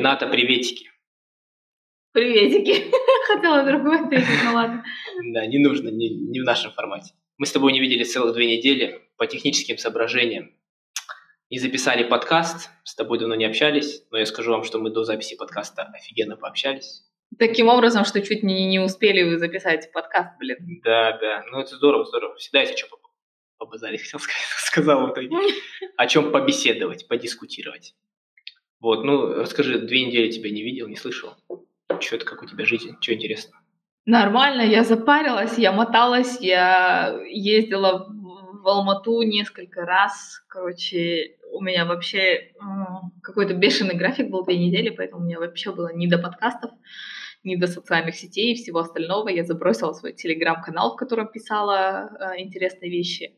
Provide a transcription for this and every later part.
Рената, приветики. Приветики. Хотела другое ответить, ну ладно. Да, не нужно, не, не в нашем формате. Мы с тобой не виделись целых две недели по техническим соображениям. Не записали подкаст, с тобой давно не общались, но я скажу вам, что мы до записи подкаста офигенно пообщались. Таким образом, что чуть не, не успели вы записать подкаст, блин. Да, да, ну это здорово, здорово. Всегда есть о чем побазарить, хотел сказать, сказал в итоге. О чем побеседовать, подискутировать. Вот, ну, расскажи, две недели тебя не видел, не слышал. Что это, как у тебя жизнь, что интересно? Нормально, я запарилась, я моталась, я ездила в Алмату несколько раз. Короче, у меня вообще какой-то бешеный график был две недели, поэтому у меня вообще было не до подкастов, ни до социальных сетей и всего остального. Я забросила свой телеграм-канал, в котором писала э, интересные вещи.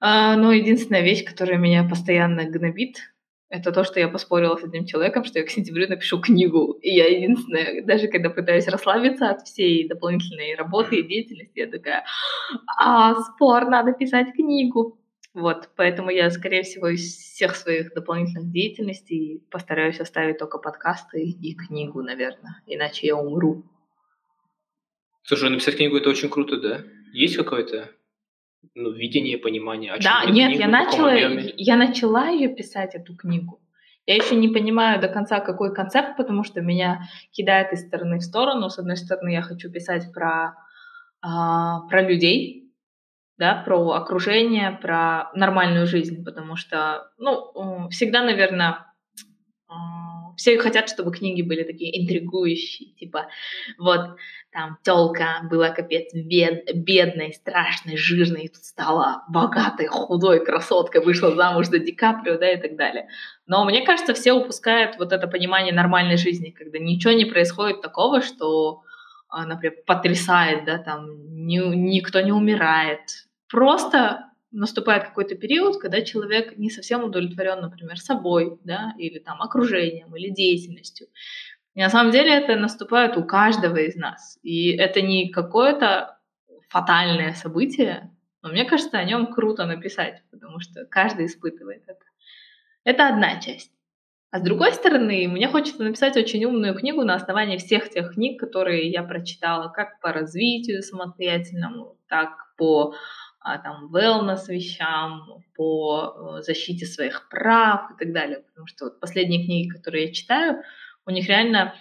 Э, но единственная вещь, которая меня постоянно гнобит, это то, что я поспорила с этим человеком, что я к сентябрю напишу книгу. И я единственная, даже когда пытаюсь расслабиться от всей дополнительной работы и деятельности, я такая, а, спор, надо писать книгу. Вот, поэтому я, скорее всего, из всех своих дополнительных деятельностей постараюсь оставить только подкасты и книгу, наверное, иначе я умру. Слушай, написать книгу это очень круто, да? Есть какое-то ну, видение, понимание? О да, нет, книгу, я начала, я начала ее писать, эту книгу. Я еще не понимаю до конца, какой концепт, потому что меня кидает из стороны в сторону. С одной стороны, я хочу писать про, а, про людей, да, про окружение, про нормальную жизнь, потому что, ну, всегда, наверное, все хотят, чтобы книги были такие интригующие, типа вот там телка была капец бед, бедной, страшной, жирной, стала богатой, худой красоткой, вышла замуж за Ди Каприо, да, и так далее. Но мне кажется, все упускают вот это понимание нормальной жизни, когда ничего не происходит такого, что, а, например, потрясает, да, там, ни, никто не умирает. Просто наступает какой-то период, когда человек не совсем удовлетворен, например, собой, да, или там окружением, или деятельностью. И на самом деле это наступает у каждого из нас. И это не какое-то фатальное событие, но мне кажется, о нем круто написать, потому что каждый испытывает это. Это одна часть. А с другой стороны, мне хочется написать очень умную книгу на основании всех тех книг, которые я прочитала, как по развитию самостоятельному, так по там, wellness вещам, по э, защите своих прав и так далее. Потому что вот последние книги, которые я читаю, у них реально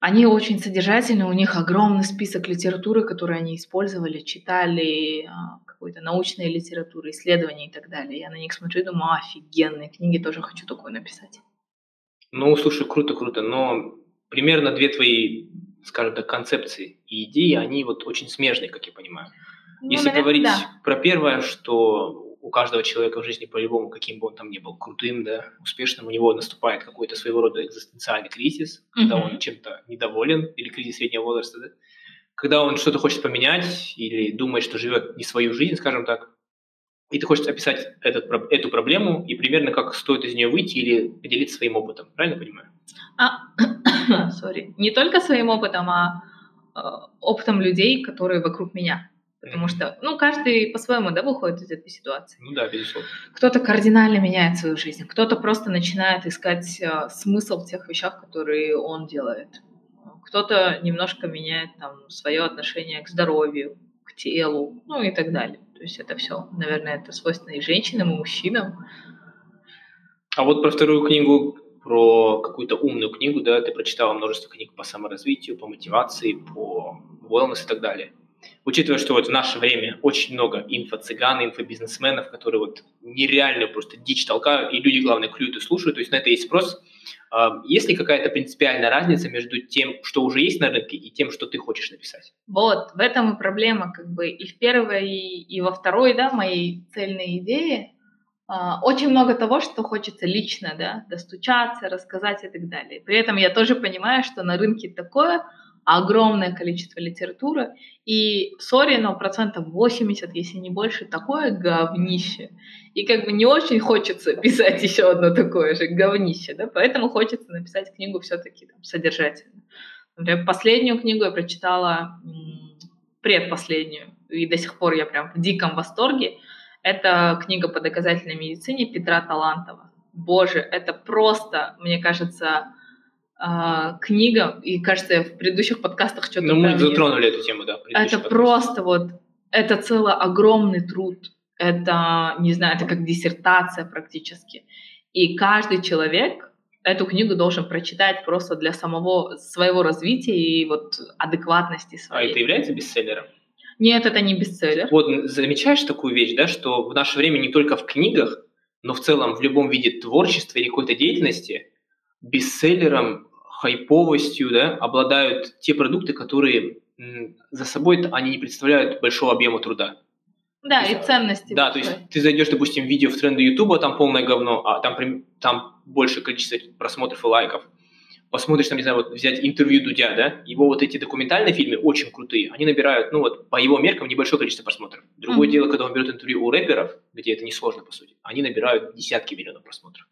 они очень содержательны, у них огромный список литературы, которую они использовали, читали а, какой-то научной литературы, исследований и так далее. Я на них смотрю и думаю, офигенные книги, тоже хочу такое написать. Ну, слушай, круто, круто, но примерно две твои, скажем так, концепции и идеи, они вот очень смежные, как я понимаю. Ну, Если наверное, говорить да. про первое, что у каждого человека в жизни по-любому, каким бы он там ни был, крутым, да, успешным, у него наступает какой-то своего рода экзистенциальный кризис, mm-hmm. когда он чем-то недоволен, или кризис среднего возраста, да, когда он что-то хочет поменять или думает, что живет не свою жизнь, скажем так, и ты хочешь описать этот, эту проблему и примерно как стоит из нее выйти или поделиться своим опытом. Правильно понимаю? А, сори. Не только своим опытом, а э, опытом людей, которые вокруг меня. Потому что, ну, каждый по-своему, да, выходит из этой ситуации. Ну да, безусловно. Кто-то кардинально меняет свою жизнь, кто-то просто начинает искать э, смысл в тех вещах, которые он делает. Кто-то немножко меняет там свое отношение к здоровью, к телу, ну и так далее. То есть это все, наверное, это свойственно и женщинам, и мужчинам. А вот про вторую книгу, про какую-то умную книгу, да, ты прочитала множество книг по саморазвитию, по мотивации, по wellness и так далее учитывая, что вот в наше время очень много инфо-цыган, инфобизнесменов, которые вот нереально просто дичь толкают, и люди, главное, клюют и слушают, то есть на это есть спрос. А, есть ли какая-то принципиальная разница между тем, что уже есть на рынке, и тем, что ты хочешь написать? Вот, в этом и проблема, как бы и в первой, и, во второй, да, моей цельной идеи. Uh, очень много того, что хочется лично, да, достучаться, рассказать и так далее. При этом я тоже понимаю, что на рынке такое, огромное количество литературы, и, сори, но процентов 80, если не больше, такое говнище. И как бы не очень хочется писать еще одно такое же говнище, да, поэтому хочется написать книгу все-таки там, содержательно. Например, последнюю книгу я прочитала, предпоследнюю, и до сих пор я прям в диком восторге. Это книга по доказательной медицине Петра Талантова. Боже, это просто, мне кажется, э, книга, и кажется, я в предыдущих подкастах что-то... Ну, мы затронули эту тему, да. Это просто вот, это целый огромный труд. Это, не знаю, это как диссертация практически. И каждый человек эту книгу должен прочитать просто для самого своего развития и вот адекватности своей. А это является бестселлером? Нет, это не бестселлер. Вот замечаешь такую вещь, да, что в наше время не только в книгах, но в целом в любом виде творчества или какой-то деятельности бестселлером, хайповостью, да, обладают те продукты, которые за собой они не представляют большого объема труда. Да, и ценности. Да, то есть ты зайдешь, допустим, в видео в тренды Ютуба, там полное говно, а там, там больше количество просмотров и лайков. Посмотришь, там, не знаю, вот взять интервью Дудя, да, его вот эти документальные фильмы очень крутые, они набирают, ну вот, по его меркам небольшое количество просмотров. Другое mm-hmm. дело, когда он берет интервью у рэперов, где это несложно, по сути, они набирают десятки миллионов просмотров.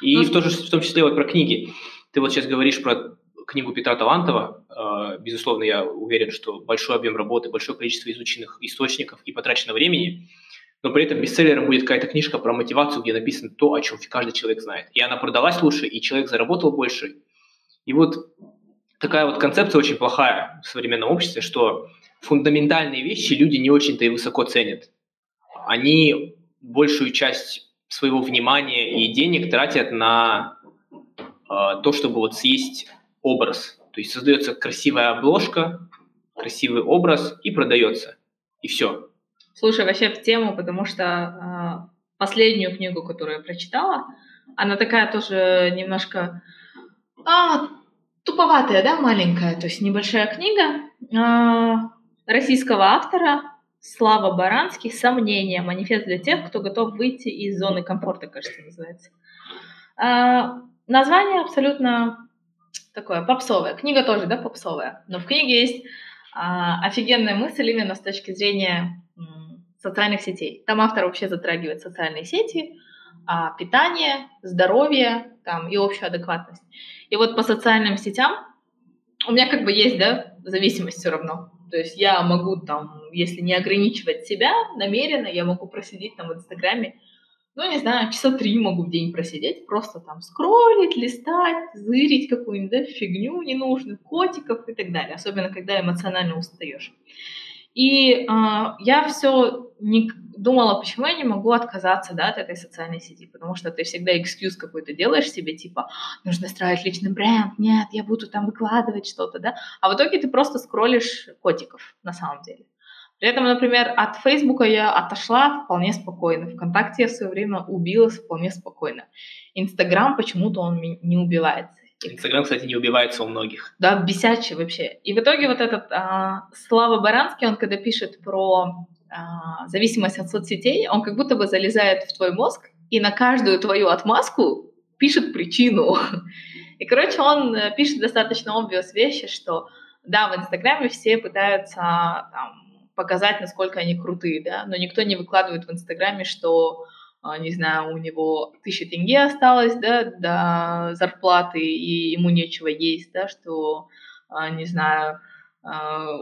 И mm-hmm. в, то же, в том числе вот про книги. Ты вот сейчас говоришь про книгу Петра Талантова. А, безусловно, я уверен, что большой объем работы, большое количество изученных источников и потраченного времени, но при этом бестселлером будет какая-то книжка про мотивацию, где написано то, о чем каждый человек знает. И она продалась лучше, и человек заработал больше. И вот такая вот концепция очень плохая в современном обществе, что фундаментальные вещи люди не очень-то и высоко ценят. Они большую часть своего внимания и денег тратят на э, то, чтобы вот съесть образ. То есть создается красивая обложка, красивый образ и продается. И все. Слушай, вообще в тему, потому что э, последнюю книгу, которую я прочитала, она такая тоже немножко а, туповатая, да, маленькая, то есть небольшая книга э, российского автора Слава Баранский «Сомнения. Манифест для тех, кто готов выйти из зоны комфорта», кажется, называется. Э, название абсолютно такое попсовое. Книга тоже, да, попсовая. Но в книге есть а, офигенная мысль именно с точки зрения м, социальных сетей. Там автор вообще затрагивает социальные сети, а, питание, здоровье там, и общую адекватность. И вот по социальным сетям у меня как бы есть, да, зависимость все равно. То есть я могу там, если не ограничивать себя намеренно, я могу просидеть там в Инстаграме ну, не знаю, часа три могу в день просидеть, просто там скроллить, листать, зырить какую-нибудь да, фигню ненужную, котиков и так далее, особенно когда эмоционально устаешь. И э, я все не думала, почему я не могу отказаться да, от этой социальной сети, потому что ты всегда экскьюз какой-то делаешь себе, типа, нужно строить личный бренд, нет, я буду там выкладывать что-то, да, а в итоге ты просто скроллишь котиков на самом деле. При этом, например, от Фейсбука я отошла вполне спокойно. Вконтакте я в свое время убилась вполне спокойно. Инстаграм почему-то он не убивается. Инстаграм, кстати, не убивается у многих. Да, бесячий вообще. И в итоге вот этот а, Слава Баранский, он когда пишет про зависимость от соцсетей, он как будто бы залезает в твой мозг и на каждую твою отмазку пишет причину. И, короче, он э, пишет достаточно obvious вещи, что да, в Инстаграме все пытаются там, показать, насколько они крутые, да, но никто не выкладывает в Инстаграме, что, а, не знаю, у него тысяча тенге осталось, да, до зарплаты, и ему нечего есть, да, что, а, не знаю, а,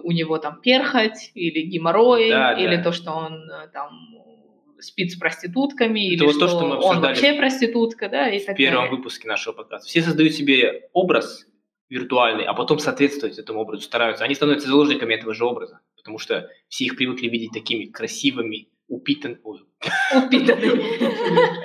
у него там перхоть или геморрой, да, или да. то, что он э, там спит с проститутками, Это или вот что, то, что мы он вообще проститутка, да, и в так первом далее. выпуске нашего подкаста. Все создают себе образ виртуальный, а потом соответствовать этому образу стараются. Они становятся заложниками этого же образа потому что все их привыкли видеть такими красивыми, упитан... упитанными,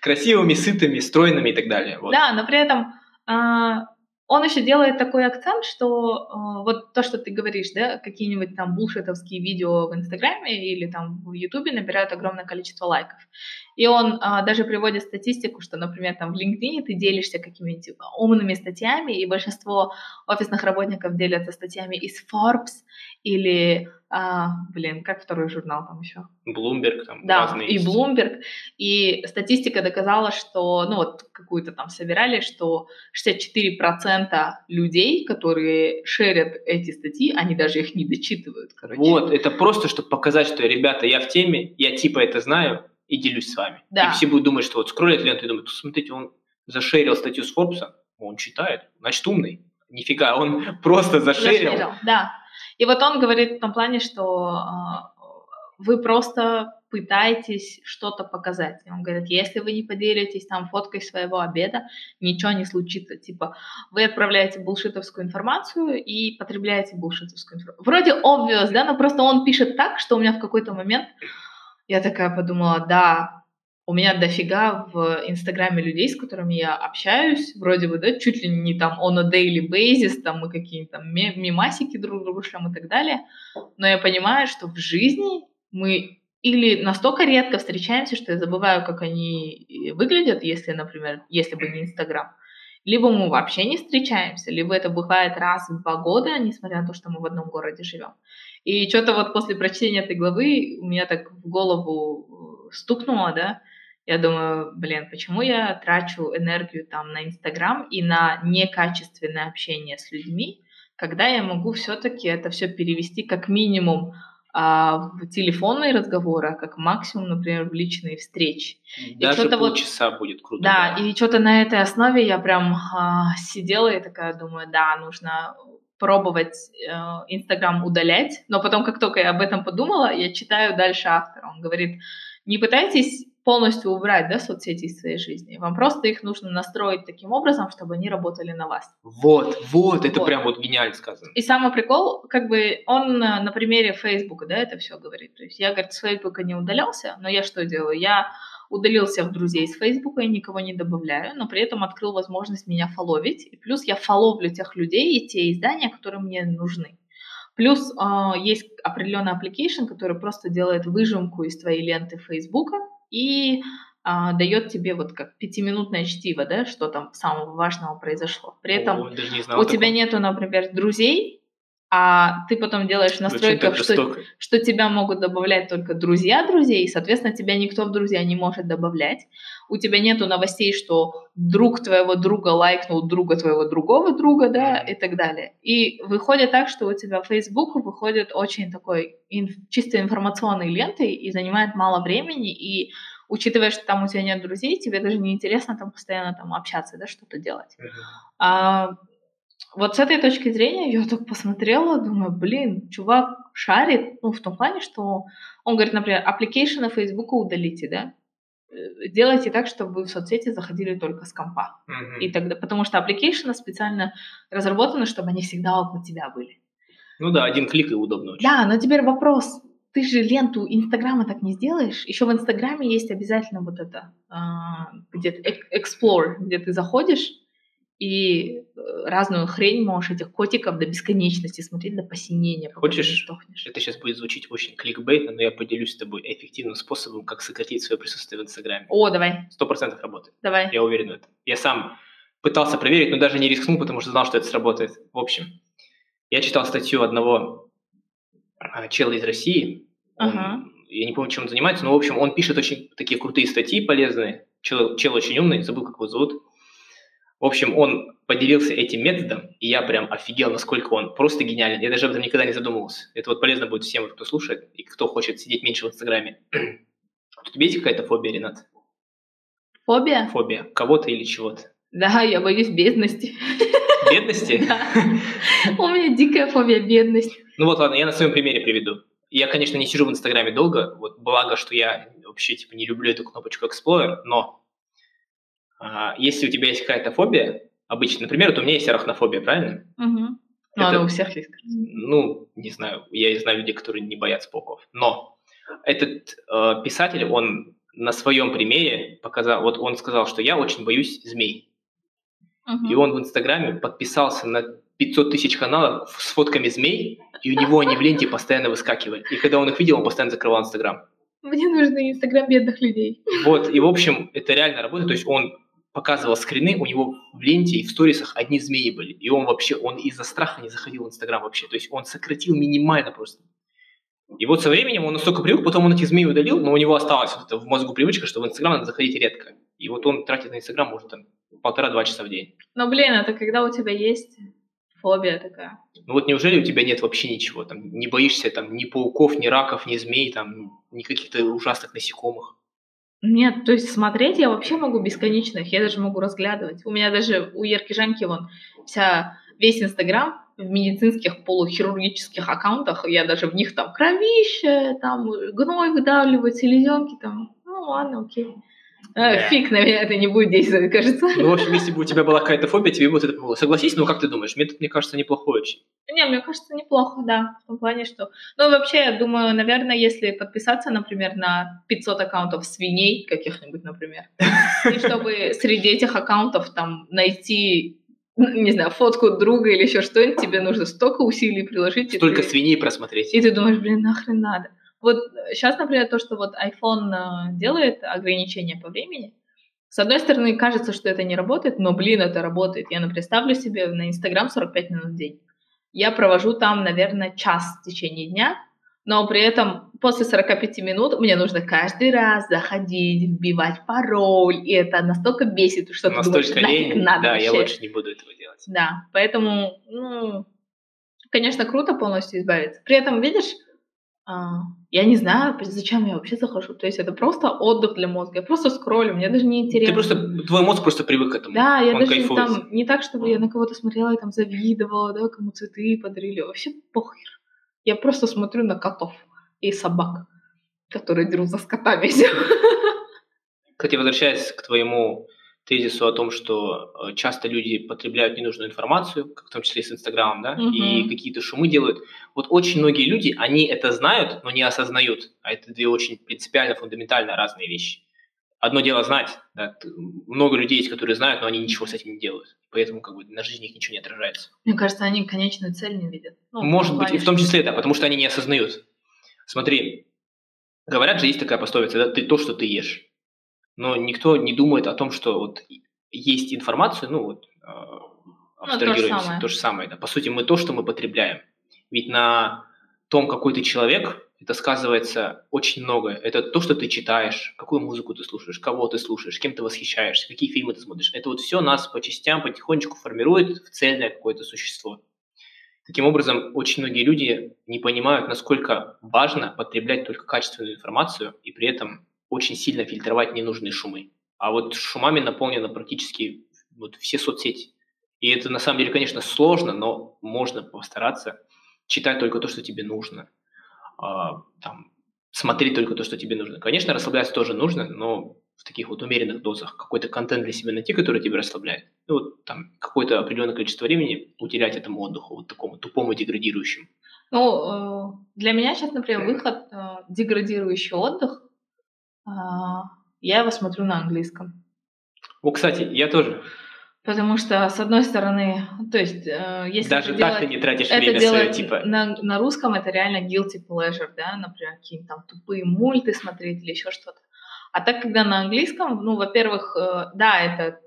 красивыми, сытыми, стройными и так далее. Вот. Да, но при этом а, он еще делает такой акцент, что э, вот то, что ты говоришь, да, какие-нибудь там булшитовские видео в Инстаграме или там в Ютубе набирают огромное количество лайков. И он э, даже приводит статистику, что, например, там в LinkedIn ты делишься какими-нибудь умными статьями, и большинство офисных работников делятся статьями из Forbes или а, блин, как второй журнал там еще? Bloomberg, там да, разные. и Bloomberg. И статистика доказала, что, ну вот какую-то там собирали, что 64% людей, которые шерят эти статьи, они даже их не дочитывают, короче. Вот, это просто, чтобы показать, что, ребята, я в теме, я типа это знаю и делюсь с вами. Да. И все будут думать, что вот скроллят ленту и думают, смотрите, он зашерил статью с Forbes, он читает, значит умный. Нифига, он просто зашерил. зашерил да. И вот он говорит в том плане, что э, вы просто пытаетесь что-то показать. И он говорит, если вы не поделитесь там фоткой своего обеда, ничего не случится. Типа, вы отправляете булшитовскую информацию и потребляете булшитовскую информацию. Вроде obvious, да, но просто он пишет так, что у меня в какой-то момент я такая подумала, да, у меня дофига в Инстаграме людей, с которыми я общаюсь, вроде бы, да, чуть ли не там on a daily basis, там мы какие-то там мимасики друг другу шлем и так далее, но я понимаю, что в жизни мы или настолько редко встречаемся, что я забываю, как они выглядят, если, например, если бы не Инстаграм, либо мы вообще не встречаемся, либо это бывает раз в два года, несмотря на то, что мы в одном городе живем. И что-то вот после прочтения этой главы у меня так в голову стукнуло, да, я думаю, блин, почему я трачу энергию там на Инстаграм и на некачественное общение с людьми, когда я могу все-таки это все перевести как минимум а, в телефонные разговоры, а как максимум, например, в личные встречи. Даже и полчаса вот, будет круто. Да, да, и что-то на этой основе я прям а, сидела и такая думаю, да, нужно пробовать э, Инстаграм э, удалять, но потом, как только я об этом подумала, я читаю дальше автора. Он говорит, не пытайтесь полностью убрать да, соцсети из своей жизни. Вам просто их нужно настроить таким образом, чтобы они работали на вас. Вот, вот, это вот. прям вот гениально сказано. И самый прикол, как бы он на примере Фейсбука, да, это все говорит. То есть я, говорит, с Фейсбука не удалялся, но я что делаю? Я удалил всех друзей с Фейсбука и никого не добавляю, но при этом открыл возможность меня фоловить. И плюс я фоловлю тех людей и те издания, которые мне нужны. Плюс э, есть определенный application, который просто делает выжимку из твоей ленты Фейсбука, и а, дает тебе вот как пятиминутное чтиво, да, что там самого важного произошло. При этом О, у тебя нету, например, друзей, а ты потом делаешь настройках, что, что тебя могут добавлять только друзья друзей, и, соответственно, тебя никто в друзья не может добавлять. У тебя нету новостей, что друг твоего друга лайкнул друга твоего другого друга, да, и так далее. И выходит так, что у тебя Facebook выходит очень такой инф, чисто информационной лентой и занимает мало времени, и учитывая, что там у тебя нет друзей, тебе даже не интересно там постоянно там общаться, да, что-то делать. Uh-huh. А, вот с этой точки зрения я так посмотрела, думаю, блин, чувак шарит, ну, в том плане, что он говорит, например, application на Facebook удалите, да, э, делайте так, чтобы вы в соцсети заходили только с компа. Mm-hmm. И тогда, потому что application специально разработаны, чтобы они всегда около тебя были. Ну да, один клик и удобно очень. Да, но теперь вопрос. Ты же ленту Инстаграма так не сделаешь. Еще в Инстаграме есть обязательно вот это, а, где-то Explore, где ты заходишь, и э, разную хрень можешь этих котиков до бесконечности смотреть до посинения. Хочешь, это сейчас будет звучить очень кликбейтно, но я поделюсь с тобой эффективным способом, как сократить свое присутствие в Инстаграме. О, давай. Сто процентов работает. Давай. Я уверен в этом. Я сам пытался проверить, но даже не рискнул, потому что знал, что это сработает. В общем, я читал статью одного а, чела из России. Он, ага. Я не помню, чем он занимается, но, в общем, он пишет очень такие крутые статьи, полезные. Чел, чел очень умный, забыл, как его зовут. В общем, он поделился этим методом, и я прям офигел, насколько он просто гениален. Я даже об этом никогда не задумывался. Это вот полезно будет всем, кто слушает и кто хочет сидеть меньше в Инстаграме. У тебя есть какая-то фобия, Ренат? Фобия? Фобия. Кого-то или чего-то? Да, я боюсь бедности. Бедности? Да. У меня дикая фобия бедности. Ну вот, ладно, я на своем примере приведу. Я, конечно, не сижу в Инстаграме долго, вот благо, что я вообще типа не люблю эту кнопочку Explorer, но если у тебя есть какая-то фобия, обычно, например, вот у меня есть арахнофобия, правильно? Угу. Ну, это, у всех есть. Ну, не знаю, я знаю людей, которые не боятся пауков. Но этот э, писатель, он на своем примере показал, вот он сказал, что я очень боюсь змей. Угу. И он в Инстаграме подписался на 500 тысяч каналов с фотками змей, и у него они в ленте постоянно выскакивали. И когда он их видел, он постоянно закрывал Инстаграм. Мне нужен Инстаграм бедных людей. Вот, и в общем, это реально работает. То есть он показывал скрины, у него в ленте и в сторисах одни змеи были. И он вообще, он из-за страха не заходил в Инстаграм вообще. То есть он сократил минимально просто. И вот со временем он настолько привык, потом он эти змеи удалил, но у него осталась вот это в мозгу привычка, что в Инстаграм надо заходить редко. И вот он тратит на Инстаграм, может, там, полтора-два часа в день. Но, блин, это когда у тебя есть фобия такая. Ну вот неужели у тебя нет вообще ничего? Там не боишься там ни пауков, ни раков, ни змей, там, ни каких-то ужасных насекомых? Нет, то есть смотреть я вообще могу бесконечно, я даже могу разглядывать. У меня даже у Ерки Жанки вон вся, весь Инстаграм в медицинских полухирургических аккаунтах, я даже в них там кровище, там гной выдавливать, селезенки там, ну ладно, окей. А, Фиг, наверное, это не будет действовать, кажется. Ну, в общем, если бы у тебя была какая-то фобия, тебе бы это помогло. Согласись, ну как ты думаешь? Метод, мне кажется, неплохой очень. Не, мне кажется, неплохо, да. В том плане, что... Ну, вообще, я думаю, наверное, если подписаться, например, на 500 аккаунтов свиней каких-нибудь, например, и чтобы среди этих аккаунтов там найти не знаю, фотку друга или еще что-нибудь, тебе нужно столько усилий приложить. Столько ты... свиней просмотреть. И ты думаешь, блин, нахрен надо. Вот сейчас, например, то, что вот iPhone э, делает ограничения по времени, с одной стороны, кажется, что это не работает, но, блин, это работает. Я, например, ставлю себе на Инстаграм 45 минут в день. Я провожу там, наверное, час в течение дня, но при этом после 45 минут мне нужно каждый раз заходить, вбивать пароль, и это настолько бесит, что настолько ты думаешь, лень, надо Да, вообще. я лучше не буду этого делать. Да, поэтому, ну, конечно, круто полностью избавиться. При этом, видишь, а, я не знаю, зачем я вообще захожу. То есть это просто отдых для мозга. Я просто скроллю, мне даже не интересно. Ты просто, твой мозг просто привык к этому. Да, я Он даже кайфует. там, не так, чтобы я на кого-то смотрела и там завидовала, да, кому цветы подарили. Вообще похер. Я просто смотрю на котов и собак, которые дерутся с котами. Кстати, возвращаясь к твоему тезису о том, что э, часто люди потребляют ненужную информацию, в том числе с Инстаграмом, да, угу. и какие-то шумы делают. Вот очень многие люди, они это знают, но не осознают. А это две очень принципиально, фундаментально разные вещи. Одно дело знать, да, много людей есть, которые знают, но они ничего с этим не делают. Поэтому как бы на жизни их ничего не отражается. Мне кажется, они конечную цель не видят. Ну, Может быть, и в том числе, да, потому что они не осознают. Смотри, говорят же, есть такая пословица, да, ты то, что ты ешь но никто не думает о том, что вот есть информация, ну вот а, абстрагируемся, ну, то, же самое. то же самое. Да. По сути, мы то, что мы потребляем. Ведь на том, какой ты человек, это сказывается очень много. Это то, что ты читаешь, какую музыку ты слушаешь, кого ты слушаешь, кем ты восхищаешься, какие фильмы ты смотришь. Это вот все нас по частям потихонечку формирует в цельное какое-то существо. Таким образом, очень многие люди не понимают, насколько важно потреблять только качественную информацию и при этом очень сильно фильтровать ненужные шумы. А вот шумами наполнено практически вот все соцсети. И это на самом деле, конечно, сложно, но можно постараться читать только то, что тебе нужно. А, там, смотреть только то, что тебе нужно. Конечно, расслабляться тоже нужно, но в таких вот умеренных дозах какой-то контент для себя найти, который тебя расслабляет. Ну, вот там какое-то определенное количество времени уделять этому отдыху, вот такому тупому деградирующему. Ну, э, для меня сейчас, например, выход э, деградирующий отдых я его смотрю на английском. О, кстати, я тоже. Потому что, с одной стороны, то есть, э, если Даже так делать, ты не тратишь это время свое, типа... На, на русском это реально guilty pleasure, да, например, какие-то там тупые мульты смотреть или еще что-то. А так, когда на английском, ну, во-первых, э, да, это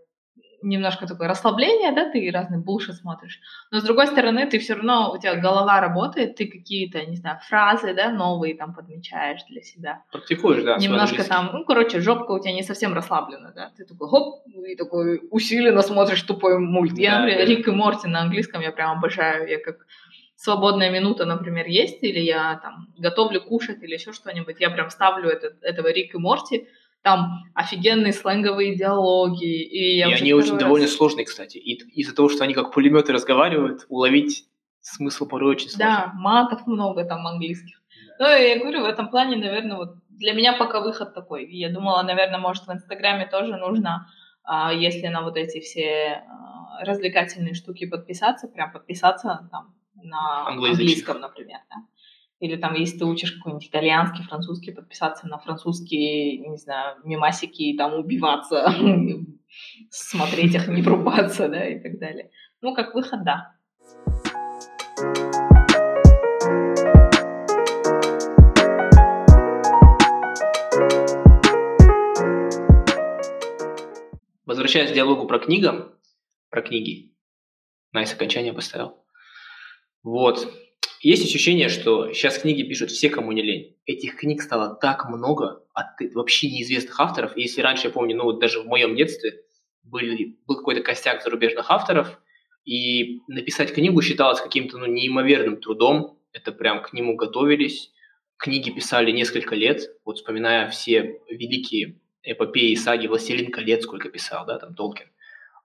немножко такое расслабление, да, ты разный булшит смотришь, но с другой стороны, ты все равно, у тебя голова работает, ты какие-то, не знаю, фразы, да, новые там подмечаешь для себя. Практикуешь, да. Немножко там, ну, короче, жопка у тебя не совсем расслаблена, да, ты такой, хоп, и такой усиленно смотришь тупой мульт. Да, я, например, да. Рик и Морти на английском я прям обожаю, я как свободная минута, например, есть, или я там готовлю кушать или еще что-нибудь, я прям ставлю этот, этого Рик и Морти, там офигенные сленговые диалоги. И, я и они очень раз... довольно сложные, кстати. И из-за того, что они как пулеметы разговаривают, уловить смысл порой очень сложно. Да, матов много там английских. Да. Ну, я говорю, в этом плане, наверное, вот для меня пока выход такой. Я думала, наверное, может, в Инстаграме тоже нужно, а, если на вот эти все а, развлекательные штуки подписаться, прям подписаться там на английском, например, да. Или там, если ты учишь какой-нибудь итальянский, французский, подписаться на французские, не знаю, мимасики и там убиваться, смотреть их, не врубаться, да, и так далее. Ну, как выход, да. Возвращаясь к диалогу про книгам, про книги. Nice окончание поставил. Вот. Есть ощущение, что сейчас книги пишут все, кому не лень. Этих книг стало так много от вообще неизвестных авторов. Если раньше, я помню, ну вот даже в моем детстве были, был какой-то костяк зарубежных авторов, и написать книгу считалось каким-то ну, неимоверным трудом. Это прям к нему готовились. Книги писали несколько лет. Вот вспоминая все великие эпопеи, саги «Властелин колец», сколько писал, да, там Толкин.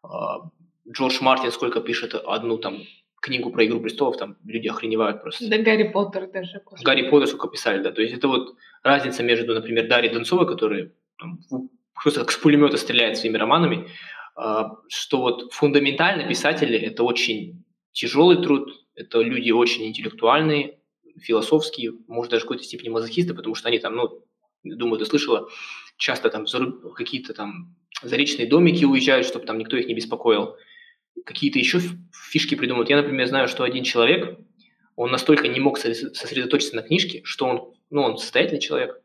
А, Джордж Мартин сколько пишет одну там книгу про «Игру престолов», там люди охреневают просто. Да Гарри Поттер даже. Гарри Поттер сколько писали, да. То есть это вот разница между, например, Дарьей Донцовой, которая там, просто как с пулемета стреляет своими романами, а, что вот фундаментально писатели – это очень тяжелый труд, это люди очень интеллектуальные, философские, может, даже в какой-то степени мазохисты, потому что они там, ну, думаю, ты слышала, часто там какие-то там заречные домики уезжают, чтобы там никто их не беспокоил. Какие-то еще фишки придумывают. Я, например, знаю, что один человек, он настолько не мог сосредоточиться на книжке, что он, ну, он состоятельный человек,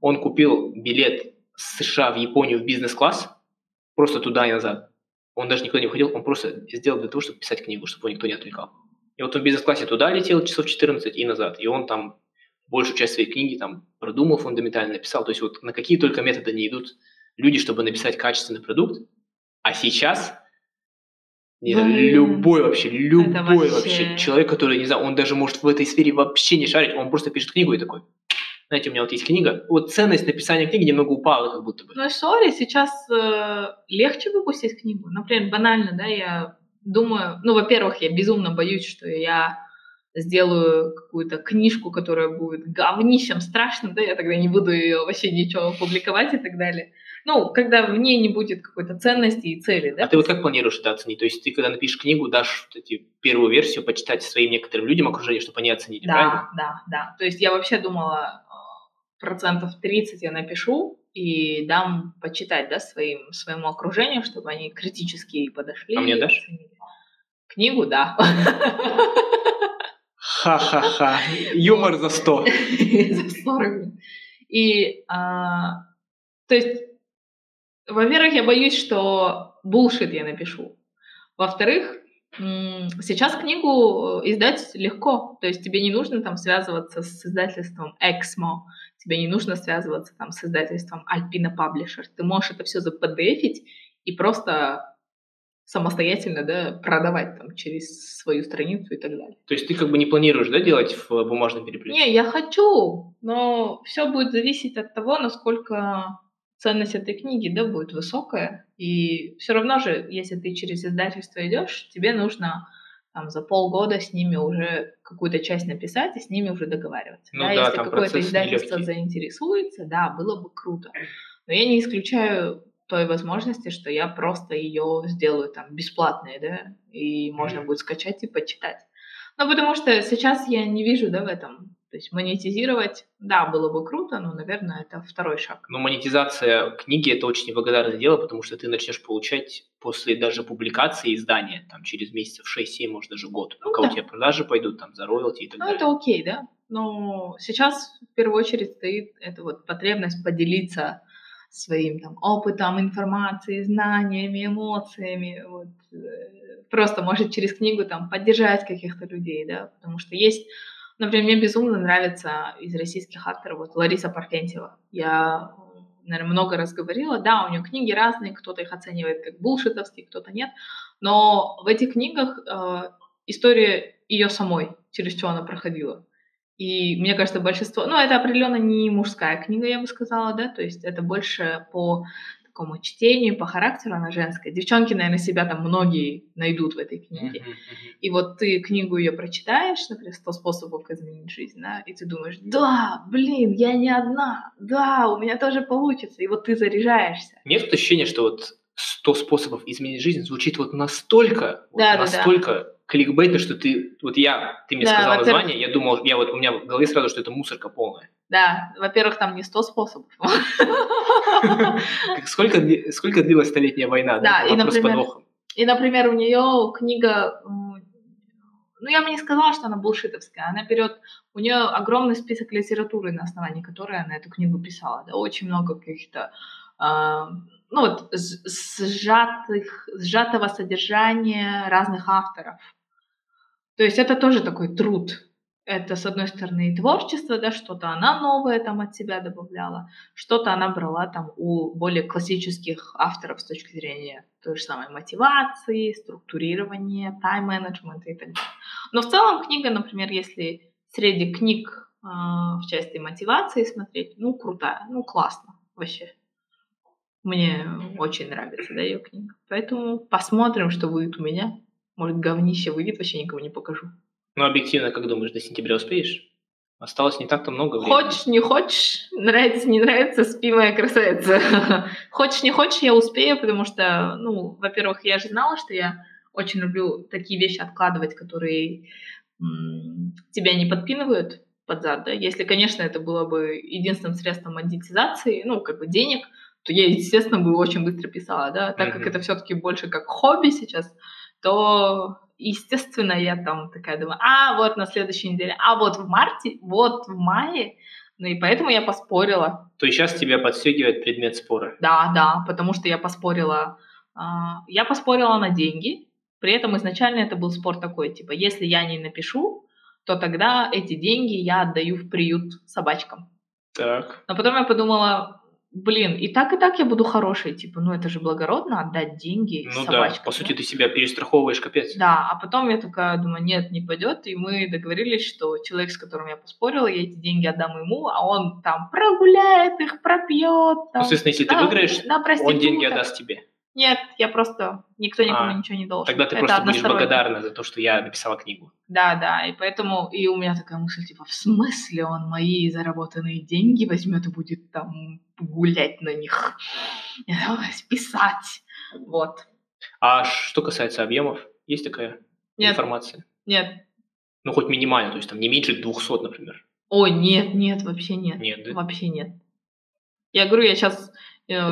он купил билет с США в Японию в бизнес-класс, просто туда и назад. Он даже никуда не уходил, он просто сделал для того, чтобы писать книгу, чтобы его никто не отвлекал. И вот он в бизнес-классе туда летел часов 14 и назад, и он там большую часть своей книги там продумал фундаментально, написал. То есть вот на какие только методы не идут люди, чтобы написать качественный продукт. А сейчас не, ну, любой вообще, любой вообще. вообще человек, который, не знаю, он даже может в этой сфере вообще не шарить, он просто пишет книгу и такой, знаете, у меня вот есть книга, вот ценность написания книги немного упала как будто бы. Ну, сори, сейчас э, легче выпустить книгу. Например, банально, да, я думаю, ну, во-первых, я безумно боюсь, что я сделаю какую-то книжку, которая будет говнищем страшным, да, я тогда не буду ее вообще ничего публиковать и так далее. Ну, когда в ней не будет какой-то ценности и цели, да? А ты вот как планируешь это оценить? То есть ты, когда напишешь книгу, дашь вот эти первую версию почитать своим некоторым людям окружения, чтобы они оценили, да, правильно? Да, да, То есть я вообще думала, э, процентов 30 я напишу и дам почитать, да, своим, своему окружению, чтобы они критически подошли. А мне дашь? Книгу, да. Ха-ха-ха. Юмор за сто. За сто И, а, то есть, во-первых, я боюсь, что булшит я напишу. Во-вторых, сейчас книгу издать легко. То есть тебе не нужно там связываться с издательством Exmo, тебе не нужно связываться там с издательством Alpina Publisher. Ты можешь это все запдфить и просто самостоятельно, да, продавать там через свою страницу и так далее. То есть ты как бы не планируешь, да, делать в бумажном переплете? Не, я хочу, но все будет зависеть от того, насколько ценность этой книги, да, будет высокая. И все равно же, если ты через издательство идешь, тебе нужно там, за полгода с ними уже какую-то часть написать и с ними уже договариваться. Ну, да, да, если какое-то издательство нелегкий. заинтересуется, да, было бы круто. Но я не исключаю той возможности, что я просто ее сделаю там бесплатной, да, и можно будет скачать и почитать. Ну, потому что сейчас я не вижу, да, в этом. То есть монетизировать, да, было бы круто, но, наверное, это второй шаг. Но монетизация книги – это очень неблагодарное дело, потому что ты начнешь получать после даже публикации издания, там, через месяцев 6-7, может, даже год, ну, пока да. у тебя продажи пойдут, там, за роялти и так ну, далее. это окей, да. Но сейчас в первую очередь стоит эта вот потребность поделиться своим там опытом, информацией, знаниями, эмоциями, вот, э, просто может через книгу там поддержать каких-то людей, да, потому что есть, например, мне безумно нравится из российских авторов вот Лариса Парфентьева. Я, наверное, много раз говорила, да, у нее книги разные, кто-то их оценивает как булшитовские, кто-то нет, но в этих книгах э, история ее самой, через что она проходила. И мне кажется, большинство... Ну, это определенно не мужская книга, я бы сказала, да, то есть это больше по такому чтению, по характеру она женская. Девчонки, наверное, себя там многие найдут в этой книге. И вот ты книгу ее прочитаешь, например, «100 способов изменить жизнь», да, и ты думаешь, да, блин, я не одна, да, у меня тоже получится. И вот ты заряжаешься. Нет ощущения, что вот 100 способов изменить жизнь звучит вот настолько, да, вот да, настолько да кликбейтно, что ты, вот я, ты мне да, сказал название, я думал, я вот, у меня в голове сразу, что это мусорка полная. Да, во-первых, там не сто способов. Сколько, сколько длилась столетняя война? Да, и, например, и, например, у нее книга, ну, я бы не сказала, что она булшитовская, она берет, у нее огромный список литературы, на основании которой она эту книгу писала, да, очень много каких-то а, ну вот сжатых, сжатого содержания разных авторов. То есть это тоже такой труд. Это, с одной стороны, и творчество, да, что-то она новое там от себя добавляла, что-то она брала там у более классических авторов с точки зрения той же самой мотивации, структурирования, тайм-менеджмента и так далее. Но в целом книга, например, если среди книг э, в части мотивации смотреть, ну, крутая, ну, классно вообще. Мне очень нравится, да, ее книга. Поэтому посмотрим, что будет у меня. Может, говнище выйдет, вообще никому не покажу. Ну, объективно, как думаешь, до сентября успеешь? Осталось не так-то много времени. Хочешь, не хочешь, нравится, не нравится, спи, моя красавица. хочешь, не хочешь, я успею, потому что, ну, во-первых, я же знала, что я очень люблю такие вещи откладывать, которые м- тебя не подпинывают под зад, да. Если, конечно, это было бы единственным средством монетизации, ну, как бы денег, то я, естественно, бы очень быстро писала, да. Так mm-hmm. как это все-таки больше как хобби сейчас, то естественно, я там такая думаю, а вот на следующей неделе, а вот в марте, вот в мае, ну и поэтому я поспорила. То есть сейчас тебя подстегивает предмет спора? Да, да, потому что я поспорила, э, я поспорила на деньги, при этом изначально это был спор такой, типа, если я не напишу, то тогда эти деньги я отдаю в приют собачкам. Так. Но потом я подумала, блин, и так, и так я буду хорошей, типа, ну это же благородно отдать деньги Ну собачкам, да, по сути ты себя перестраховываешь, капец. Да, а потом я такая думаю, нет, не пойдет, и мы договорились, что человек, с которым я поспорила, я эти деньги отдам ему, а он там прогуляет их, пропьет. Там, ну, соответственно, если на, ты выиграешь, на он деньги отдаст тебе. Нет, я просто никто никому а, ничего не должен. Тогда ты Это просто будешь благодарна за то, что я написала книгу. Да, да, и поэтому и у меня такая мысль типа, в смысле он мои заработанные деньги возьмет и будет там гулять на них, писать, вот. А что касается объемов, есть такая нет, информация? Нет. Ну хоть минимально, то есть там не меньше 200, например. Ой, нет, нет, вообще нет. Нет, да? Вообще нет. Я говорю, я сейчас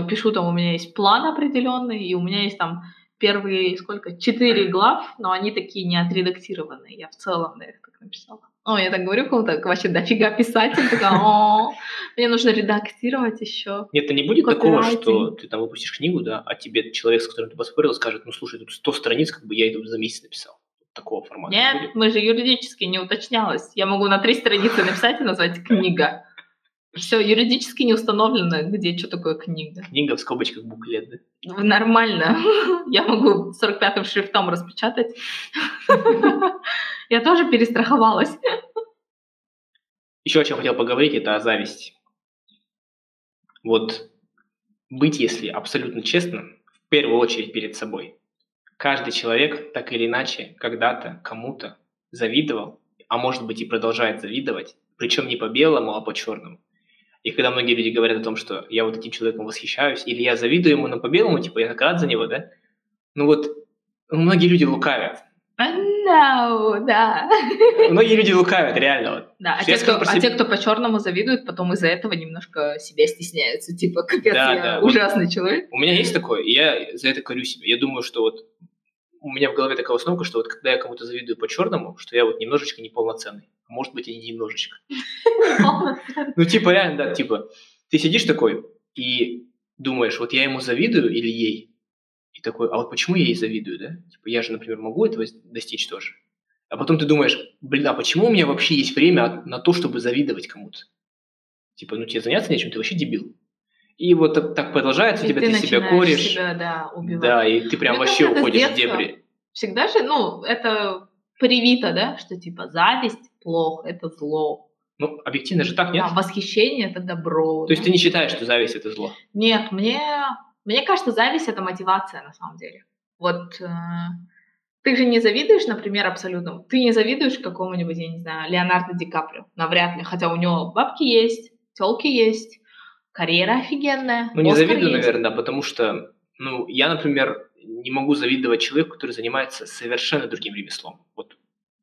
пишу, там у меня есть план определенный, и у меня есть там первые, сколько, четыре глав, но они такие не отредактированные. Я в целом, да, их так написала. О, я так говорю кому-то, вообще дофига писатель, такая, о, мне нужно редактировать еще. Нет, это не будет такого, что ты там выпустишь книгу, да, а тебе человек, с которым ты поспорил, скажет, ну слушай, тут 100 страниц, как бы я это за месяц написал. Такого формата. Нет, мы же юридически не уточнялось. Я могу на три страницы написать и назвать книга. Все юридически не установлено, где что такое книга. Книга в скобочках буклет, да? Ну, нормально. Я могу 45-м шрифтом распечатать. Я тоже перестраховалась. Еще о чем хотел поговорить, это о зависти. Вот быть, если абсолютно честным, в первую очередь перед собой. Каждый человек так или иначе когда-то кому-то завидовал, а может быть и продолжает завидовать, причем не по белому, а по черному. И когда многие люди говорят о том, что я вот этим человеком восхищаюсь, или я завидую ему, но по-белому, типа, я так рад за него, да? Ну вот, многие люди лукавят. No, да. Многие люди лукавят, реально. Вот. Да, а те, кто, а те, кто по-черному завидуют, потом из-за этого немножко себя стесняются. Типа, капец, да, я да. ужасный вот человек. У меня есть такое, и я за это корю себя. Я думаю, что вот у меня в голове такая установка, что вот когда я кому-то завидую по-черному, что я вот немножечко неполноценный. Может быть, и не немножечко. Ну, типа, реально, да, типа, ты сидишь такой и думаешь, вот я ему завидую или ей? И такой, а вот почему я ей завидую, да? Типа, я же, например, могу этого достичь тоже. А потом ты думаешь, блин, а почему у меня вообще есть время на то, чтобы завидовать кому-то? Типа, ну тебе заняться нечем, ты вообще дебил. И вот так, так продолжается, и тебя ты, ты себя коришь. Себя, да, убивать. Да, и ты прям Мне вообще уходишь в дебри. Всегда же, ну, это привито, да, что типа зависть плохо, это зло. Ну, объективно же так, нет? А восхищение — это добро. То есть ты не считаешь, что зависть — это зло? Нет, мне, мне кажется, зависть — это мотивация на самом деле. Вот э, ты же не завидуешь, например, абсолютно. Ты не завидуешь какому-нибудь, я не знаю, Леонардо Ди Каприо, навряд ли. Хотя у него бабки есть, телки есть, карьера офигенная. Ну, не завидую, есть. наверное, потому что, ну, я, например, не могу завидовать человеку, который занимается совершенно другим ремеслом. Вот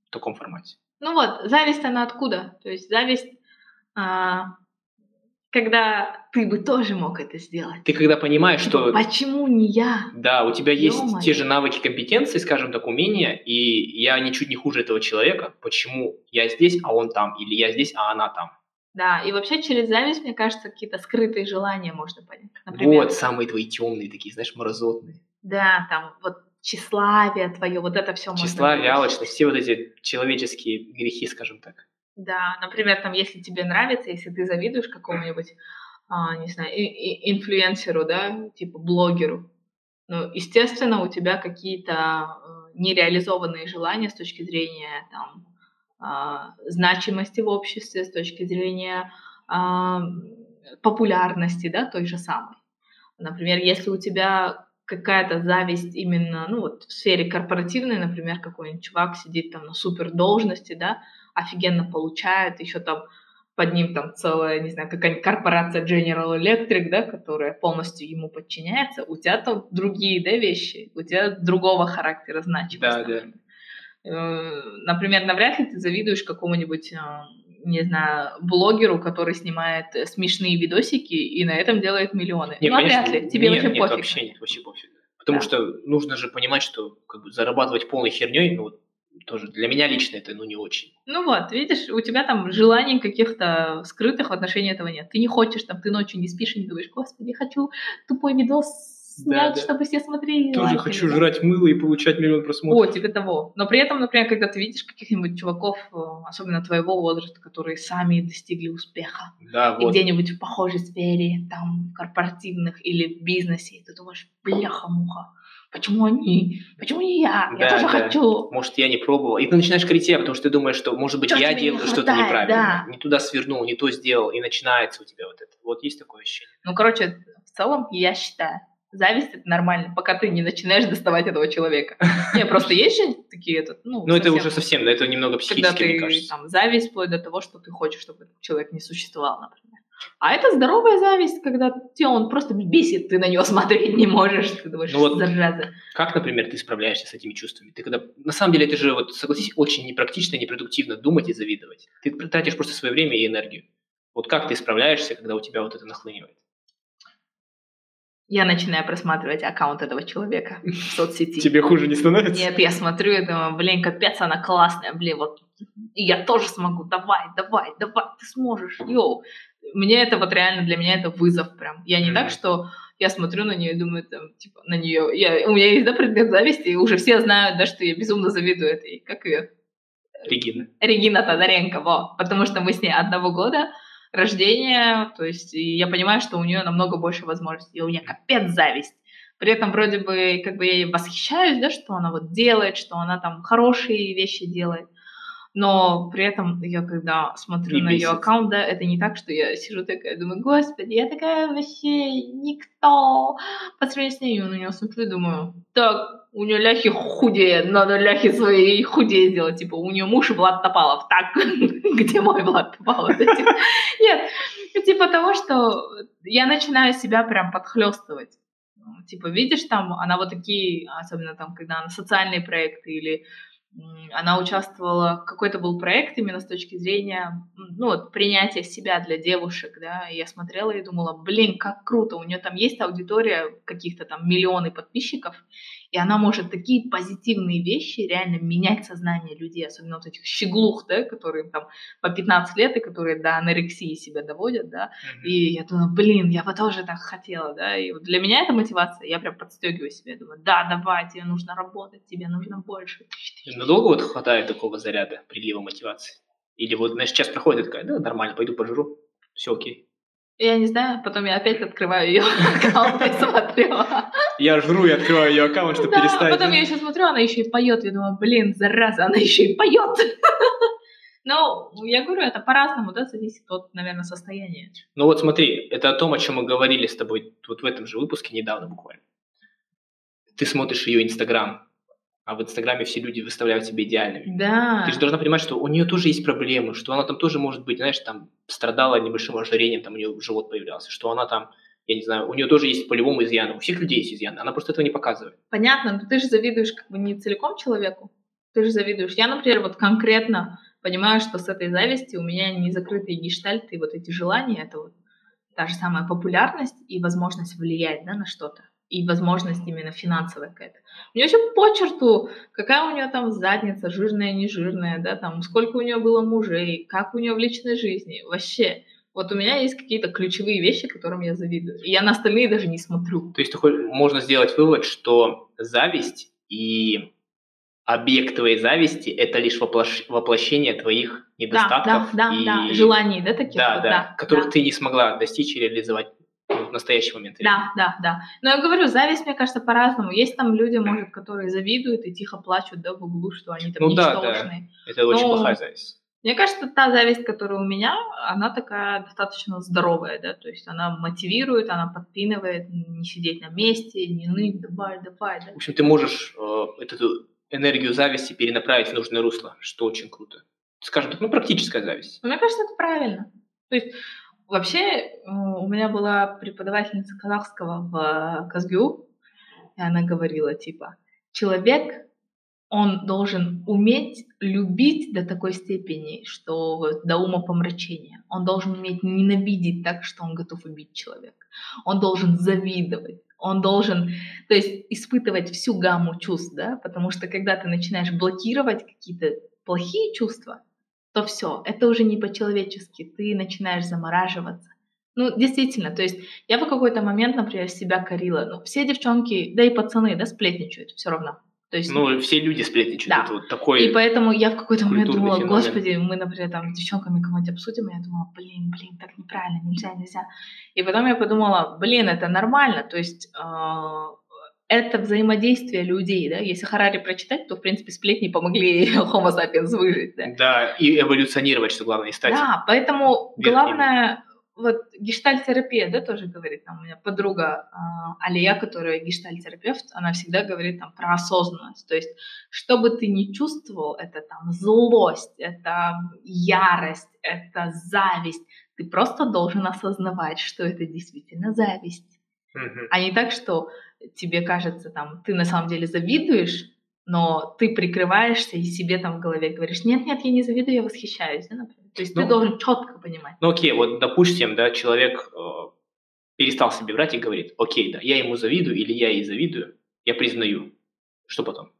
в таком формате. Ну вот, зависть она откуда? То есть зависть, а, когда ты бы тоже мог это сделать. Ты когда понимаешь, что... Почему не я? Да, у тебя есть Ё-моё. те же навыки, компетенции, скажем так, умения, и я ничуть не хуже этого человека. Почему я здесь, а он там? Или я здесь, а она там? Да, и вообще через зависть, мне кажется, какие-то скрытые желания можно понять. Например, вот, самые твои темные такие, знаешь, морозотные. Да, там вот тщеславие твое, вот это все можно. Тщеславие, алчность, все вот эти человеческие грехи, скажем так. Да, например, там, если тебе нравится, если ты завидуешь какому-нибудь, а, не знаю, и, и, инфлюенсеру, да, типа блогеру, ну, естественно, у тебя какие-то э, нереализованные желания с точки зрения там а, значимости в обществе, с точки зрения а, популярности, да, той же самой. Например, если у тебя какая-то зависть именно, ну вот в сфере корпоративной, например, какой-нибудь чувак сидит там на супер должности, да, офигенно получает, еще там под ним там целая, не знаю, какая-нибудь корпорация General Electric, да, которая полностью ему подчиняется, у тебя там другие, да, вещи, у тебя другого характера значимость. Да, например. да. Э, например, навряд ли ты завидуешь какому-нибудь э, не знаю, блогеру, который снимает смешные видосики и на этом делает миллионы. Нет, ну, конечно, вряд ли. Тебе нет, вообще нет, пофиг. вообще нет, вообще пофиг. Потому да. что нужно же понимать, что как бы, зарабатывать полной херней, ну, тоже для меня лично это ну не очень. Ну вот, видишь, у тебя там желаний каких-то скрытых в отношении этого нет. Ты не хочешь, там, ты ночью не спишь и не думаешь, господи, хочу тупой видос снять, да, да. чтобы все смотрели. Тоже лайкали, хочу да. жрать мыло и получать миллион просмотров. О, типа того. Но при этом, например, когда ты видишь каких-нибудь чуваков, э, особенно твоего возраста, которые сами достигли успеха, да, вот. где-нибудь в похожей сфере, там, корпоративных или в бизнесе, ты думаешь, бляха-муха, Почему они? Почему не я? Да, я тоже да. хочу. Может, я не пробовал. И ты начинаешь кричать, потому что ты думаешь, что, может быть, Чё я делаю что-то неправильно. Да. Не туда свернул, не то сделал. И начинается у тебя вот это. Вот есть такое ощущение. Ну, короче, в целом, я считаю, зависть это нормально, пока ты не начинаешь доставать этого человека. Не, просто есть же такие, это, ну, Ну, это уже совсем, да, это немного психически, мне кажется. Там, зависть вплоть до того, что ты хочешь, чтобы этот человек не существовал, например. А это здоровая зависть, когда тебя он просто бесит, ты на него смотреть не можешь, ты думаешь, ну вот зараза. Как, например, ты справляешься с этими чувствами? Ты когда, на самом деле, это же, вот, согласись, очень непрактично, непродуктивно думать и завидовать. Ты тратишь просто свое время и энергию. Вот как ты справляешься, когда у тебя вот это нахлынивает? Я начинаю просматривать аккаунт этого человека в соцсети. Тебе хуже не становится? Нет, я смотрю и думаю, блин, капец, она классная, блин, вот и я тоже смогу, давай, давай, давай, ты сможешь, йоу мне это вот реально, для меня это вызов прям. Я не mm-hmm. так, что я смотрю на нее и думаю, там, типа, на нее. Я, у меня есть, да, предмет зависти, и уже все знают, да, что я безумно завидую этой, как ее? Регина. Регина Тодоренко, во. Потому что мы с ней одного года рождения, то есть и я понимаю, что у нее намного больше возможностей, и у нее капец зависть. При этом вроде бы как бы я ей восхищаюсь, да, что она вот делает, что она там хорошие вещи делает но при этом я когда смотрю не на ее аккаунт, да, это не так, что я сижу такая, думаю, господи, я такая вообще никто! По сравнению с ней, на нее смотрю и думаю, так, у нее ляхи худее, надо ляхи свои худее сделать, типа, у нее муж Влад Топалов, так, где мой Влад Топалов? Нет, типа того, что я начинаю себя прям подхлестывать типа, видишь, там, она вот такие, особенно там, когда она социальные проекты или она участвовала, какой-то был проект именно с точки зрения ну, вот, принятия себя для девушек, да, и я смотрела и думала, блин, как круто, у нее там есть аудитория, каких-то там миллионы подписчиков, и она может такие позитивные вещи реально менять сознание людей, особенно вот этих щеглух, да, которые там по 15 лет и которые до анорексии себя доводят, да. Mm-hmm. И я думаю, блин, я бы тоже так хотела, да. И вот для меня это мотивация, я прям подстегиваю себя, думаю, да, давай, тебе нужно работать, тебе нужно больше. Надолго вот хватает такого заряда, прилива мотивации? Или вот, знаешь, час проходит, такая, да, нормально, пойду пожру, все окей. Я не знаю, потом я опять открываю ее аккаунт и смотрю. Я жру и открываю ее аккаунт, чтобы да, перестать. потом я еще смотрю, она еще и поет. Я думаю, блин, зараза, она еще и поет. Ну, я говорю, это по-разному, да, зависит от, наверное, состояния. Ну вот смотри, это о том, о чем мы говорили с тобой вот в этом же выпуске недавно буквально. Ты смотришь ее Инстаграм, а в Инстаграме все люди выставляют себя идеальными. Да. Ты же должна понимать, что у нее тоже есть проблемы, что она там тоже может быть, знаешь, там страдала небольшим ожирением, там у нее живот появлялся, что она там, я не знаю, у нее тоже есть по-любому изъяны, у всех людей есть изъяны, она просто этого не показывает. Понятно, но ты же завидуешь как бы не целиком человеку, ты же завидуешь. Я, например, вот конкретно понимаю, что с этой зависти у меня не закрытые гештальты и вот эти желания, это вот та же самая популярность и возможность влиять да, на что-то и возможность именно финансовая какая-то. Нее еще по черту, какая у нее там задница, жирная, не жирная, да, там, сколько у нее было мужей, как у нее в личной жизни, вообще. Вот у меня есть какие-то ключевые вещи, которым я завидую. И я на остальные даже не смотрю. То есть можно сделать вывод, что зависть и объект твоей зависти – это лишь воплощение твоих недостатков. Да, да, и... да, желаний, да, таких? Да, вот, да, да, которых да. ты не смогла достичь и реализовать настоящий момент. Да, да, да. Но я говорю, зависть, мне кажется, по-разному. Есть там люди, может, которые завидуют и тихо плачут, да, в углу, что они там ну, ничтожные. Да, да. Это Но... очень плохая зависть. Мне кажется, та зависть, которая у меня, она такая достаточно здоровая, да, то есть она мотивирует, она подпинывает, не сидеть на месте, не ныть, давай, давай, да. В общем, ты можешь э, эту энергию зависти перенаправить в нужное русло, что очень круто. Скажем так, ну, практическая зависть. Мне кажется, это правильно. То есть вообще э, у меня была преподавательница казахского в Казгю, и она говорила, типа, человек он должен уметь любить до такой степени, что до ума помрачения. Он должен уметь ненавидеть так, что он готов убить человека. Он должен завидовать. Он должен, то есть, испытывать всю гамму чувств, да, потому что когда ты начинаешь блокировать какие-то плохие чувства, то все, это уже не по-человечески, ты начинаешь замораживаться. Ну, действительно, то есть я в какой-то момент, например, себя корила. Ну, все девчонки, да и пацаны, да, сплетничают все равно. То есть, ну, все люди сплетничают. Да. Это вот такой и поэтому я в какой-то момент думала, феномен. господи, мы, например, там с девчонками кого-нибудь обсудим, и я думала, блин, блин, так неправильно, нельзя, нельзя. И потом я подумала, блин, это нормально, то есть э, это взаимодействие людей, да, если Харари прочитать, то, в принципе, сплетни помогли Homo sapiens выжить, да. Да, и эволюционировать, что главное, не стать Да, поэтому верхним. главное вот гештальтерапия, да, тоже говорит, там у меня подруга э, Алия, которая гештальтерапевт, она всегда говорит там про осознанность, то есть что бы ты ни чувствовал, это там злость, это ярость, это зависть, ты просто должен осознавать, что это действительно зависть, mm-hmm. а не так, что тебе кажется там, ты на самом деле завидуешь, но ты прикрываешься и себе там в голове говоришь, нет-нет, я не завидую, я восхищаюсь, да, например. То есть ну, ты должен четко понимать. Ну окей, вот допустим, да, человек э, перестал себе врать и говорит, окей, да, я ему завидую или я ей завидую, я признаю. Что потом?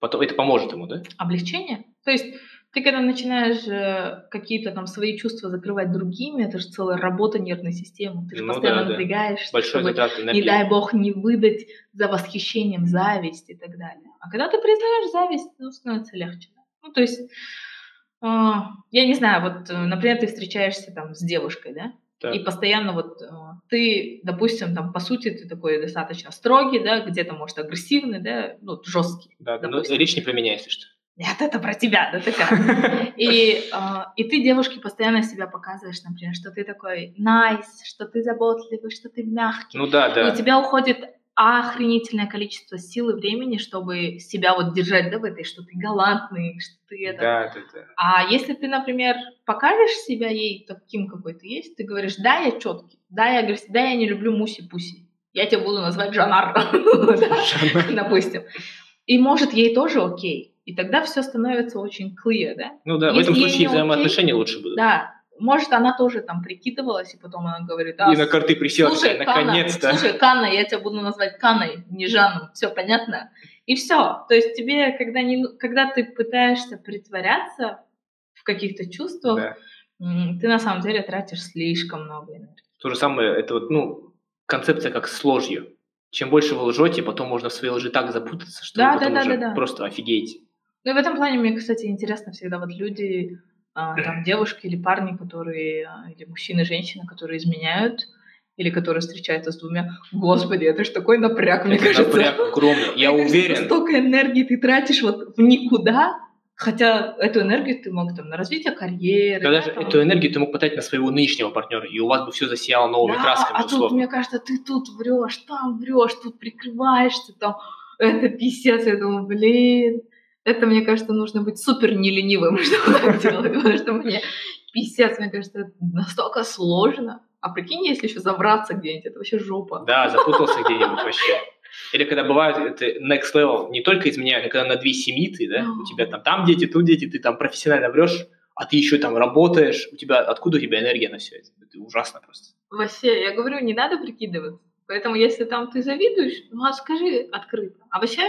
Потом это поможет ему, да? Облегчение. То есть ты когда начинаешь э, какие-то там свои чувства закрывать другими, это же целая работа нервной системы. Ты же ну, постоянно да, напрягаешься, да. Большой чтобы, не дай бог, не выдать за восхищением зависть и так далее. А когда ты признаешь зависть, ну, становится легче. Ну, то есть а, я не знаю, вот, э, например, ты встречаешься там с девушкой, да, так. и постоянно вот э, ты, допустим, там, по сути, ты такой достаточно строгий, да, где-то, может, агрессивный, да, ну, жесткий. Да, но речь не про меня, если что. Нет, это про тебя, да, такая. И, э, и ты девушке постоянно себя показываешь, например, что ты такой nice, что ты заботливый, что ты мягкий. Ну да, да. И у тебя уходит охренительное количество сил и времени, чтобы себя вот держать, да, в этой, что ты галантный, что ты это. Да, да, да. А если ты, например, покажешь себя ей таким, какой ты есть, ты говоришь, да, я четкий, да, я агрессивный, да, я не люблю муси-пуси, я тебя буду назвать Жанар, допустим. И может ей тоже окей. И тогда все становится очень clear, да? Ну да, в этом случае взаимоотношения лучше будут. Да, может, она тоже там прикидывалась, и потом она говорит, а, и на карты присела, слушай, наконец-то. Слушай, Канна, я тебя буду называть Канной, не Жаном, все понятно? И все. То есть тебе, когда, не, когда ты пытаешься притворяться в каких-то чувствах, да. ты на самом деле тратишь слишком много энергии. То же самое, это вот, ну, концепция как с ложью. Чем больше вы лжете, потом можно в своей лжи так запутаться, что да, вы потом да, да, уже да, да. просто офигеете. Ну и в этом плане мне, кстати, интересно всегда вот люди, а, там девушки или парни, которые, а, или мужчины женщины, которые изменяют, или которые встречаются с двумя. Господи, это же такой напряг, мне это кажется. Напряг огромный. Я мне уверен. Кажется, столько энергии ты тратишь вот в никуда, хотя эту энергию ты мог там на развитие карьеры. Да, да даже там... эту энергию ты мог потратить на своего нынешнего партнера, и у вас бы все засияло новыми да, красками. А условно. тут, мне кажется, ты тут врешь, там врешь, тут прикрываешься, там это писец, я думаю, блин. Это, мне кажется, нужно быть супер неленивым, чтобы так делать, потому что мне писец, мне кажется, это настолько сложно. А прикинь, если еще забраться где-нибудь, это вообще жопа. Да, запутался где-нибудь вообще. Или когда бывает это next level, не только изменяют, а когда на две семьи ты, да, у тебя там, там дети, тут дети, ты там профессионально врешь, а ты еще там работаешь, у тебя, откуда у тебя энергия на все это? Это ужасно просто. Вообще, я говорю, не надо прикидываться. Поэтому, если там ты завидуешь, ну, а скажи открыто. А вообще,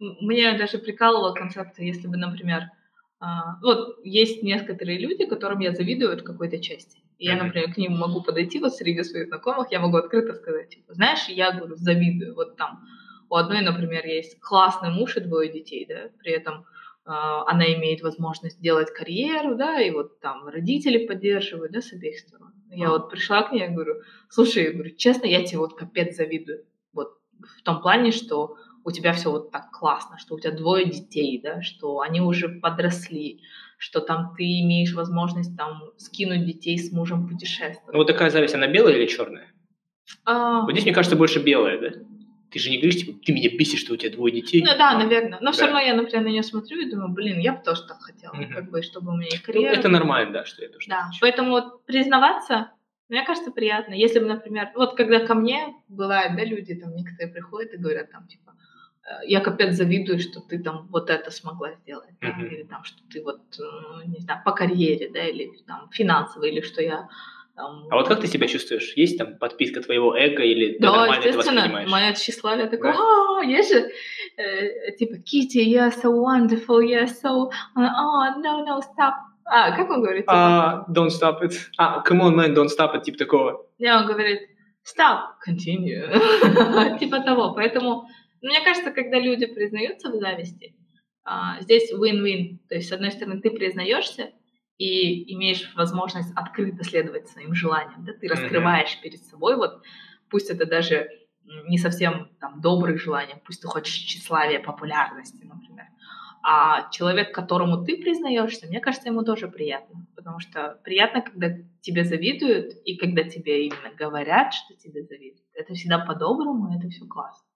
мне даже прикалывала концепция, если бы, например, а, вот есть некоторые люди, которым я завидую от какой-то части. И я, например, к ним могу подойти вот среди своих знакомых, я могу открыто сказать, типа, знаешь, я говорю, завидую. Вот там у одной, например, есть классный муж и двое детей, да, при этом э, она имеет возможность делать карьеру, да, и вот там родители поддерживают, да, с обеих сторон. Я вот пришла к ней, я говорю, слушай, я говорю, честно, я тебе вот капец завидую. Вот в том плане, что у тебя все вот так классно, что у тебя двое детей, да, что они уже подросли, что там ты имеешь возможность там скинуть детей с мужем путешествовать. Ну вот такая зависть, она белая или черная? А... Вот здесь, мне кажется, больше белая, да? Ты же не говоришь, типа, ты меня бесишь, что у тебя двое детей. Ну да, наверное. Но да. все равно я, например, на нее смотрю и думаю, блин, я бы тоже так хотела, mm как бы, чтобы у меня и ну, карьера... Ну, это нормально, да, что я тоже Да, хочу. поэтому вот признаваться, мне кажется, приятно. Если бы, например, вот когда ко мне бывают, да, люди там некоторые приходят и говорят там, типа, «Э, я капец завидую, что ты там вот это смогла сделать, да, mm-hmm. или там, что ты вот, ну, не знаю, по карьере, да, или там финансово, или что я там... А вот как ты себя чувствуешь? Есть там подписка твоего эго или ты да, нормально это воспринимаешь? мое тщеславие такое, да? есть же, э, типа, Kitty, you're so wonderful, you're so, oh, no, no, stop. А, как он говорит? Типа? Uh, don't stop it. А, come on, man, don't stop it, типа такого. Не, он говорит, stop, continue. типа того. Поэтому, мне кажется, когда люди признаются в зависти, а, здесь win-win. То есть, с одной стороны, ты признаешься, и имеешь возможность открыто следовать своим желаниям, да, ты раскрываешь mm-hmm. перед собой, вот пусть это даже не совсем там добрые желания, пусть ты хочешь тщеславия, популярности, например, а человек, которому ты признаешься, мне кажется, ему тоже приятно, потому что приятно, когда тебе завидуют и когда тебе именно говорят, что тебе завидуют. Это всегда по-доброму, это все классно.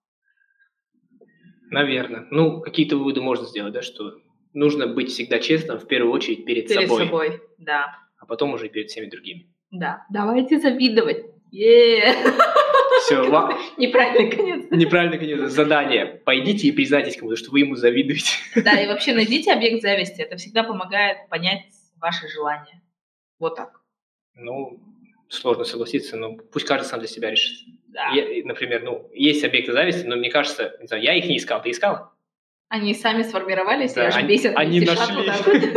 Наверное. Ну, какие-то выводы можно сделать, да, что нужно быть всегда честным, в первую очередь, перед, перед собой. Перед собой, да. А потом уже перед всеми другими. Да. Давайте завидовать. Все, Неправильный конец. Неправильный конец. Задание. Пойдите и признайтесь кому-то, что вы ему завидуете. Да, и вообще найдите объект зависти. Это всегда помогает понять ваши желания. Вот так. Ну, сложно согласиться, но пусть каждый сам для себя решит. Да. Я, например, ну, есть объекты зависти, но мне кажется, не знаю, я их не искал. Ты искал? Они сами сформировались, да, аж они, бесят. Они нашли.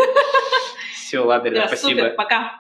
Все, ладно, спасибо. Пока.